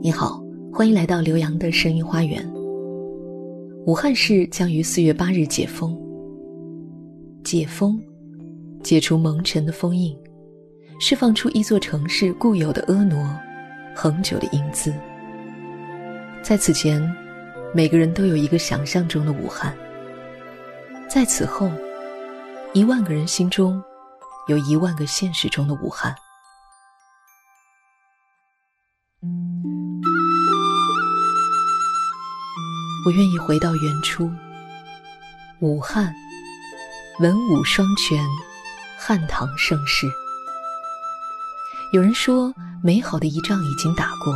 你好，欢迎来到刘洋的声音花园。武汉市将于四月八日解封。解封，解除蒙尘的封印，释放出一座城市固有的婀娜、恒久的英姿。在此前，每个人都有一个想象中的武汉；在此后，一万个人心中有一万个现实中的武汉。我愿意回到原初。武汉，文武双全，汉唐盛世。有人说，美好的一仗已经打过；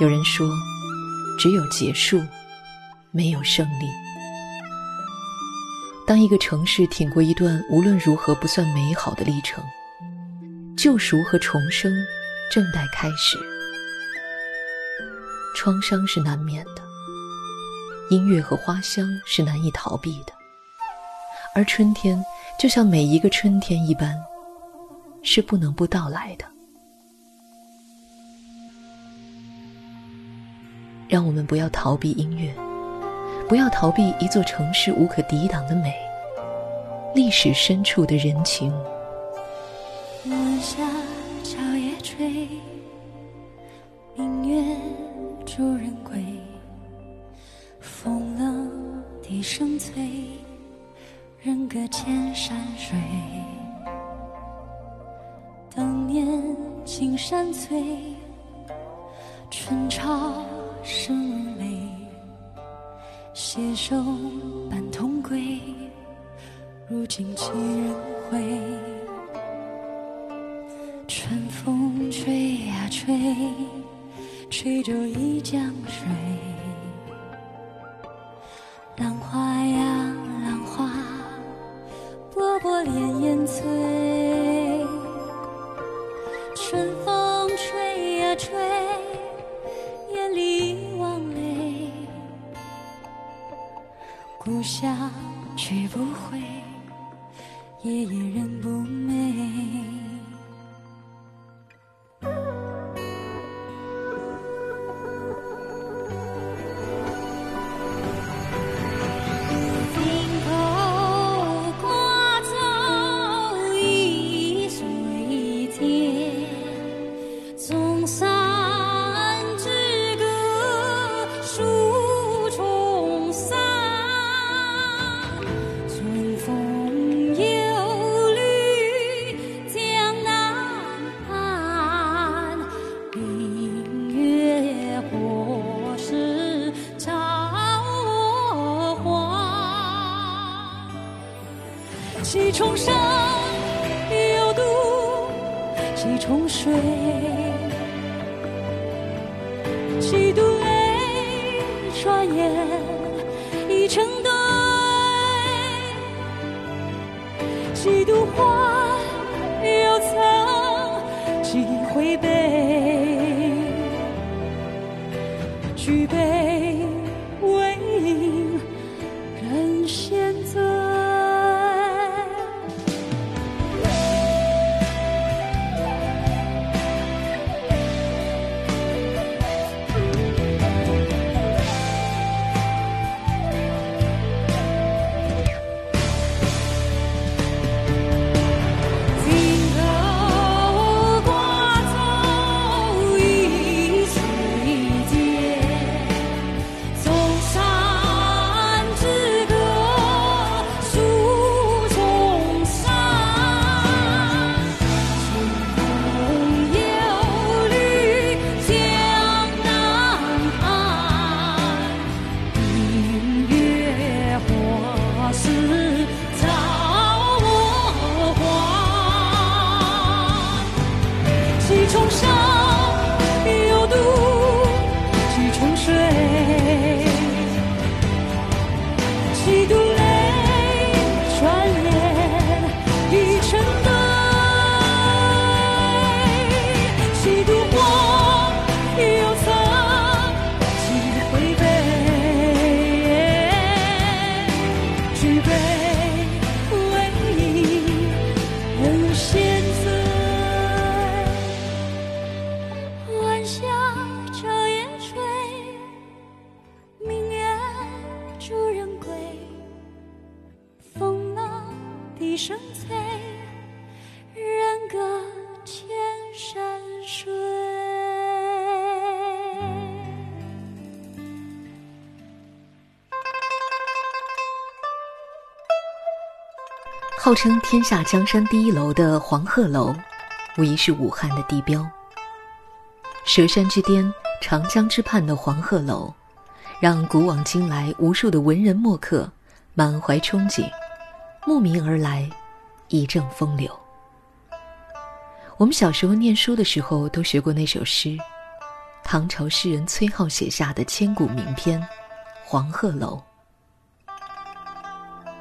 有人说，只有结束，没有胜利。当一个城市挺过一段无论如何不算美好的历程，救赎和重生正待开始，创伤是难免的。音乐和花香是难以逃避的，而春天就像每一个春天一般，是不能不到来的。让我们不要逃避音乐，不要逃避一座城市无可抵挡的美，历史深处的人情。晚霞悄夜吹，明月逐人归。笛声催，人隔千山水。当年青山翠，春潮生泪。携手伴同归，如今几人回？春风吹呀吹，吹皱一江水。故乡去不回，夜夜人不寐。几重山有渡几重水，几度泪，转眼已成堆，几度花号称天下江山第一楼的黄鹤楼，无疑是武汉的地标。佘山之巅、长江之畔的黄鹤楼，让古往今来无数的文人墨客满怀憧憬，慕名而来，一阵风流。我们小时候念书的时候都学过那首诗，唐朝诗人崔颢写下的千古名篇《黄鹤楼》。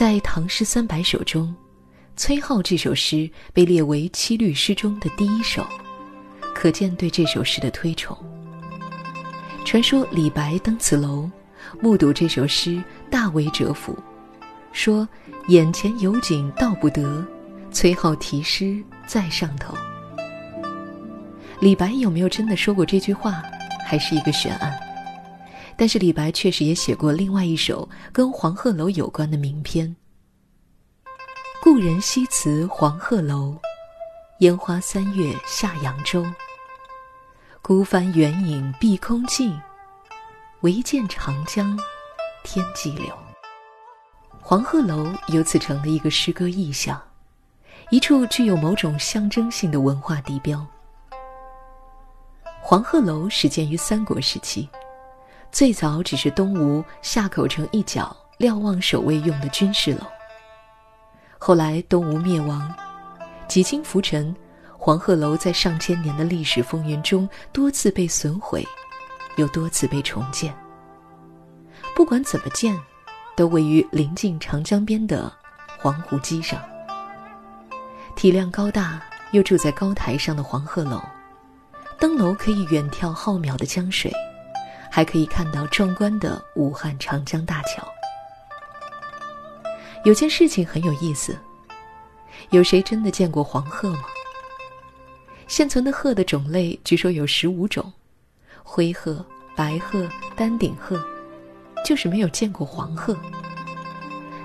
在《唐诗三百首》中，崔颢这首诗被列为七律诗中的第一首，可见对这首诗的推崇。传说李白登此楼，目睹这首诗，大为折服，说：“眼前有景道不得，崔颢题诗在上头。”李白有没有真的说过这句话，还是一个悬案。但是李白确实也写过另外一首跟黄鹤楼有关的名篇。故人西辞黄鹤楼，烟花三月下扬州。孤帆远影碧空尽，唯见长江天际流。黄鹤楼由此成了一个诗歌意象，一处具有某种象征性的文化地标。黄鹤楼始建于三国时期。最早只是东吴夏口城一角瞭望守卫用的军事楼。后来东吴灭亡，几经浮沉，黄鹤楼在上千年的历史风云中多次被损毁，又多次被重建。不管怎么建，都位于临近长江边的黄湖矶上。体量高大又住在高台上的黄鹤楼，登楼可以远眺浩渺的江水。还可以看到壮观的武汉长江大桥。有件事情很有意思，有谁真的见过黄鹤吗？现存的鹤的种类据说有十五种，灰鹤、白鹤、丹顶鹤，就是没有见过黄鹤。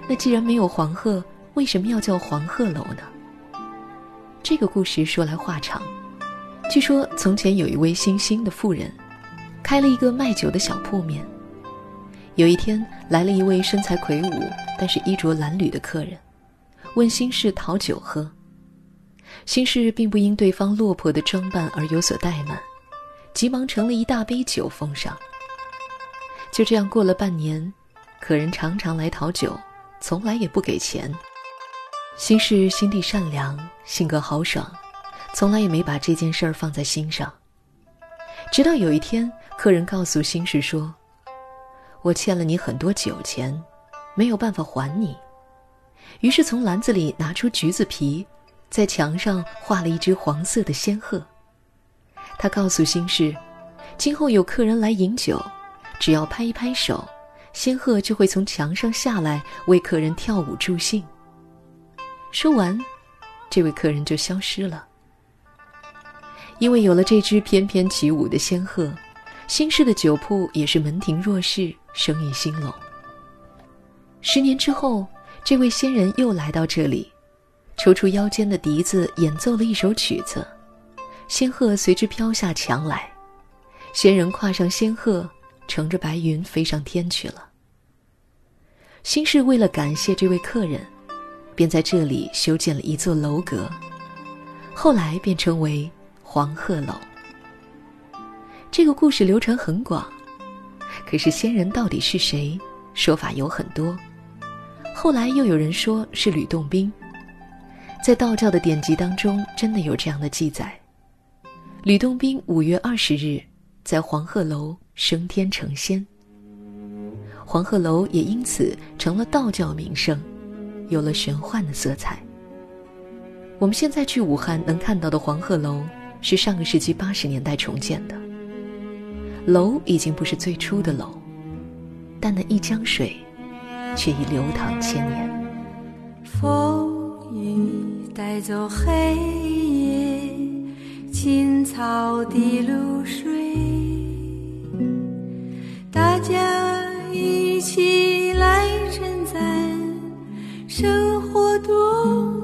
那既然没有黄鹤，为什么要叫黄鹤楼呢？这个故事说来话长，据说从前有一位姓辛的妇人。开了一个卖酒的小铺面。有一天，来了一位身材魁梧但是衣着褴褛的客人，问心事讨酒喝。心事并不因对方落魄的装扮而有所怠慢，急忙盛了一大杯酒奉上。就这样过了半年，客人常常来讨酒，从来也不给钱。辛氏心地善良，性格豪爽，从来也没把这件事儿放在心上。直到有一天。客人告诉辛氏说：“我欠了你很多酒钱，没有办法还你。”于是从篮子里拿出橘子皮，在墙上画了一只黄色的仙鹤。他告诉辛氏：“今后有客人来饮酒，只要拍一拍手，仙鹤就会从墙上下来为客人跳舞助兴。”说完，这位客人就消失了。因为有了这只翩翩起舞的仙鹤。新式的酒铺也是门庭若市，生意兴隆。十年之后，这位仙人又来到这里，抽出腰间的笛子演奏了一首曲子，仙鹤随之飘下墙来，仙人跨上仙鹤，乘着白云飞上天去了。新氏为了感谢这位客人，便在这里修建了一座楼阁，后来便称为黄鹤楼。这个故事流传很广，可是仙人到底是谁？说法有很多。后来又有人说是吕洞宾，在道教的典籍当中，真的有这样的记载：吕洞宾五月二十日在黄鹤楼升天成仙，黄鹤楼也因此成了道教名胜，有了玄幻的色彩。我们现在去武汉能看到的黄鹤楼，是上个世纪八十年代重建的。楼已经不是最初的楼，但那一江水，却已流淌千年。风雨带走黑夜，青草的露水，大家一起来称赞生活多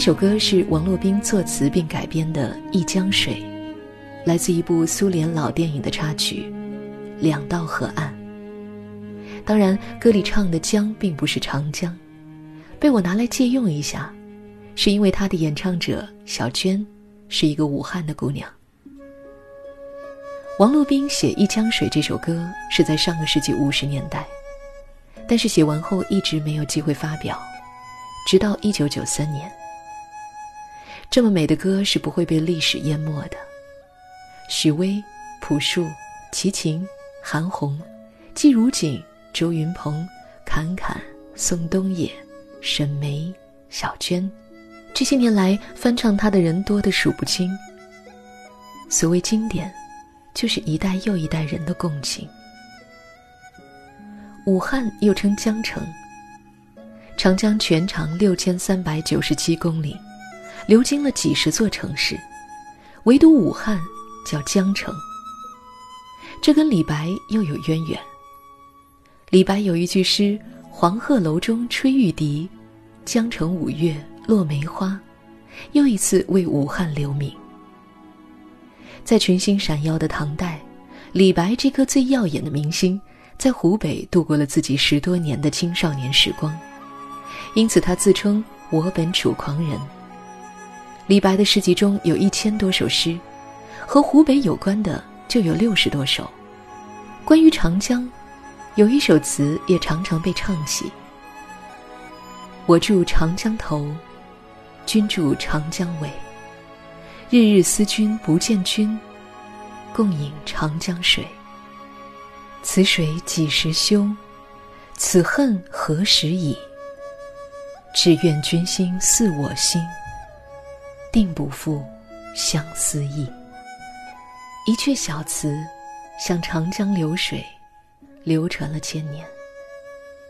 这首歌是王洛宾作词并改编的《一江水》，来自一部苏联老电影的插曲《两道河岸》。当然，歌里唱的江并不是长江，被我拿来借用一下，是因为它的演唱者小娟是一个武汉的姑娘。王洛宾写《一江水》这首歌是在上个世纪五十年代，但是写完后一直没有机会发表，直到一九九三年。这么美的歌是不会被历史淹没的。许巍、朴树、齐秦、韩红、季如锦、周云鹏、侃侃、宋冬野、沈眉、小娟，这些年来翻唱他的人多得数不清。所谓经典，就是一代又一代人的共情。武汉又称江城，长江全长六千三百九十七公里，流经了几十座城市，唯独武汉叫江城。这跟李白又有渊源。李白有一句诗：“黄鹤楼中吹玉笛，江城五月落梅花。”又一次为武汉留名。在群星闪耀的唐代，李白这颗最耀眼的明星，在湖北度过了自己十多年的青少年时光，因此他自称“我本楚狂人”。李白的诗集中有一千多首诗，和湖北有关的。就有六十多首。关于长江，有一首词也常常被唱起：“我住长江头，君住长江尾。日日思君不见君，共饮长江水。此水几时休？此恨何时已？只愿君心似我心，定不负相思意。”一阙小词，像长江流水，流传了千年。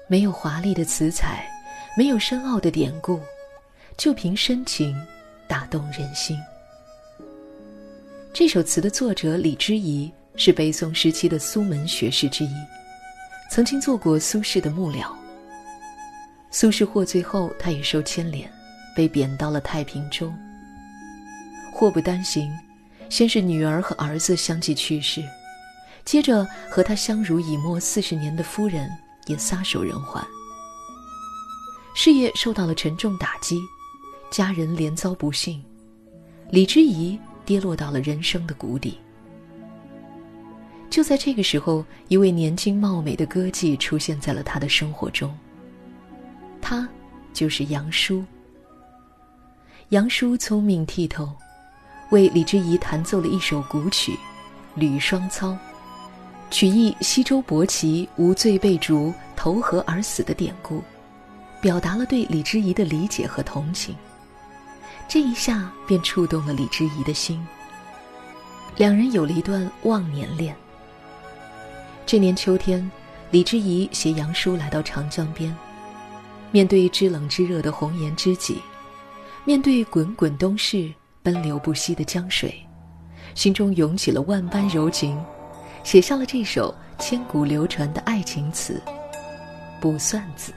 没有华丽的词彩，没有深奥的典故，就凭深情打动人心。这首词的作者李之仪是北宋时期的苏门学士之一，曾经做过苏轼的幕僚。苏轼获罪后，他也受牵连，被贬到了太平州。祸不单行。先是女儿和儿子相继去世，接着和他相濡以沫四十年的夫人也撒手人寰，事业受到了沉重打击，家人连遭不幸，李之仪跌落到了人生的谷底。就在这个时候，一位年轻貌美的歌妓出现在了他的生活中，他就是杨叔。杨叔聪明剔透。为李之仪弹奏了一首古曲《吕双操》，曲意西周伯奇无罪被逐，投河而死的典故，表达了对李之仪的理解和同情。这一下便触动了李之仪的心。两人有了一段忘年恋。这年秋天，李之仪携杨叔来到长江边，面对知冷知热的红颜知己，面对滚滚东逝。奔流不息的江水，心中涌起了万般柔情，写下了这首千古流传的爱情词《卜算子》。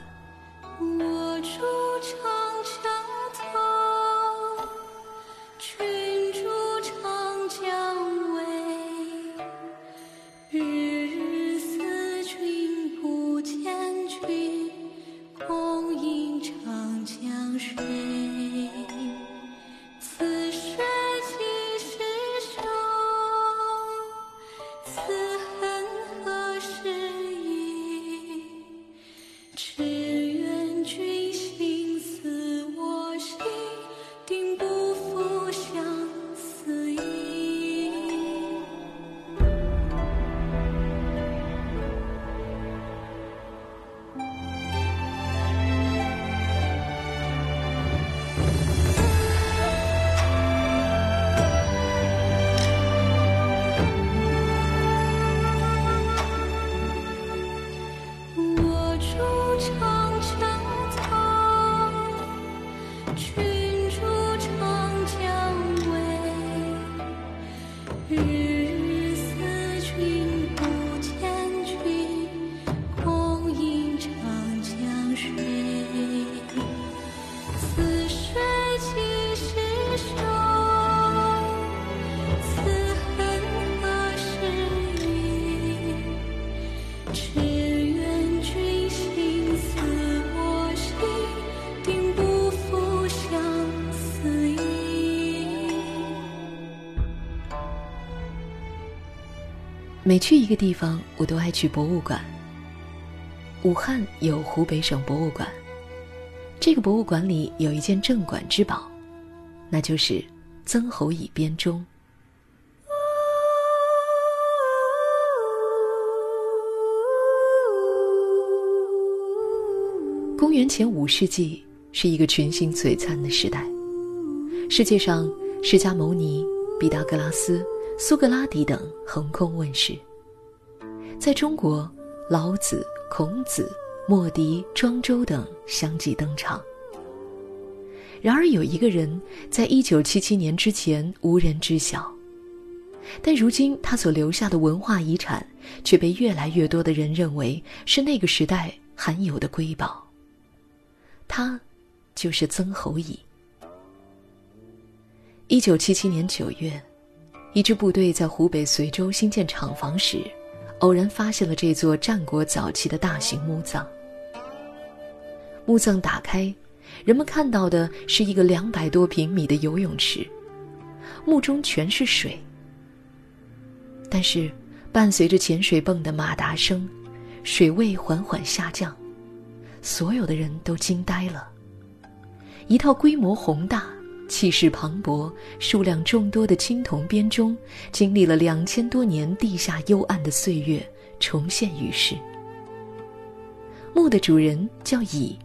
每去一个地方，我都爱去博物馆。武汉有湖北省博物馆，这个博物馆里有一件镇馆之宝，那就是曾侯乙编钟。公元前五世纪是一个群星璀璨的时代，世界上释迦牟尼、毕达哥拉斯、苏格拉底等横空问世。在中国，老子、孔子、墨翟、庄周等相继登场。然而，有一个人在一九七七年之前无人知晓，但如今他所留下的文化遗产却被越来越多的人认为是那个时代罕有的瑰宝。他，就是曾侯乙。一九七七年九月，一支部队在湖北随州兴建厂房时。偶然发现了这座战国早期的大型墓葬。墓葬打开，人们看到的是一个两百多平米的游泳池，墓中全是水。但是，伴随着潜水泵的马达声，水位缓缓下降，所有的人都惊呆了。一套规模宏大。气势磅礴、数量众多的青铜编钟，经历了两千多年地下幽暗的岁月，重现于世。墓的主人叫乙，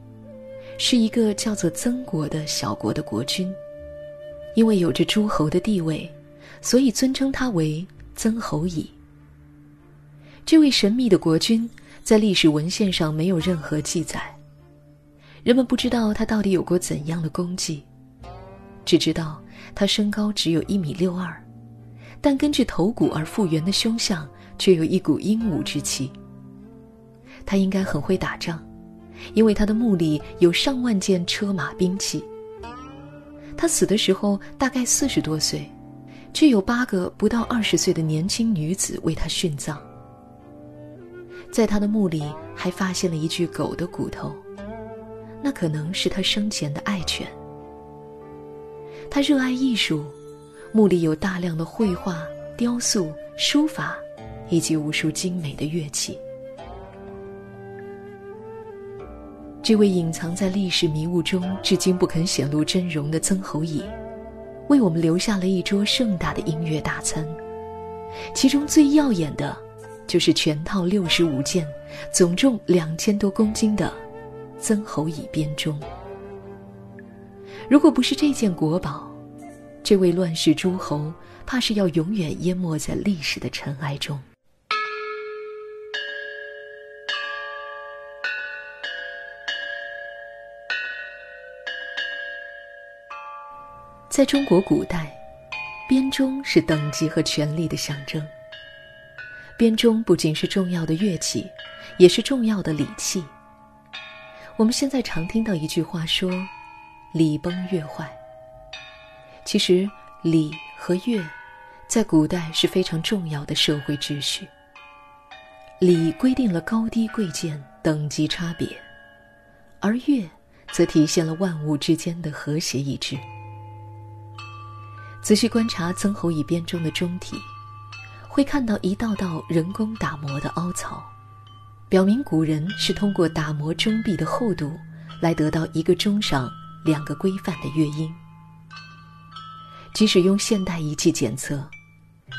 是一个叫做曾国的小国的国君，因为有着诸侯的地位，所以尊称他为曾侯乙。这位神秘的国君在历史文献上没有任何记载，人们不知道他到底有过怎样的功绩。只知道他身高只有一米六二，但根据头骨而复原的胸相，却有一股英武之气。他应该很会打仗，因为他的墓里有上万件车马兵器。他死的时候大概四十多岁，却有八个不到二十岁的年轻女子为他殉葬。在他的墓里还发现了一具狗的骨头，那可能是他生前的爱犬。他热爱艺术，墓里有大量的绘画、雕塑、书法，以及无数精美的乐器。这位隐藏在历史迷雾中、至今不肯显露真容的曾侯乙，为我们留下了一桌盛大的音乐大餐。其中最耀眼的，就是全套六十五件、总重两千多公斤的曾侯乙编钟。如果不是这件国宝，这位乱世诸侯怕是要永远淹没在历史的尘埃中。在中国古代，编钟是等级和权力的象征。编钟不仅是重要的乐器，也是重要的礼器。我们现在常听到一句话说。礼崩乐坏。其实，礼和乐，在古代是非常重要的社会秩序。礼规定了高低贵贱、等级差别，而乐，则体现了万物之间的和谐一致。仔细观察曾侯乙编钟的钟体，会看到一道道人工打磨的凹槽，表明古人是通过打磨钟壁的厚度，来得到一个钟上。两个规范的乐音，即使用现代仪器检测，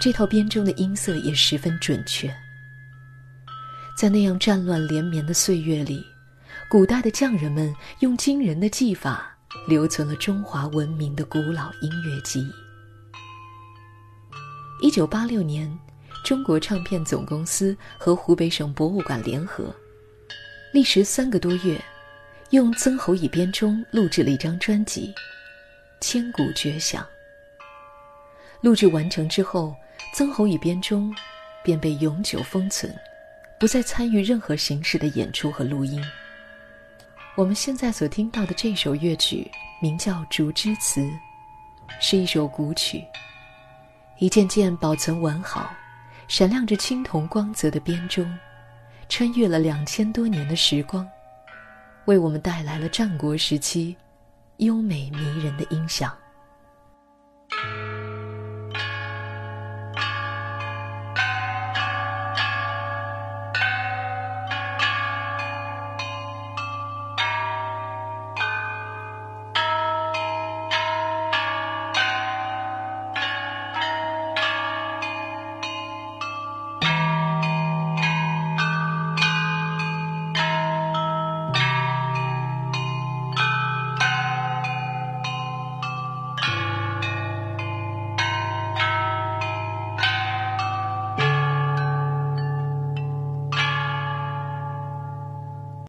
这套编钟的音色也十分准确。在那样战乱连绵的岁月里，古代的匠人们用惊人的技法，留存了中华文明的古老音乐记忆。一九八六年，中国唱片总公司和湖北省博物馆联合，历时三个多月。用曾侯乙编钟录制了一张专辑《千古绝响》。录制完成之后，曾侯乙编钟便被永久封存，不再参与任何形式的演出和录音。我们现在所听到的这首乐曲名叫《竹枝词》，是一首古曲，一件件保存完好、闪亮着青铜光泽的编钟，穿越了两千多年的时光。为我们带来了战国时期优美迷人的音响。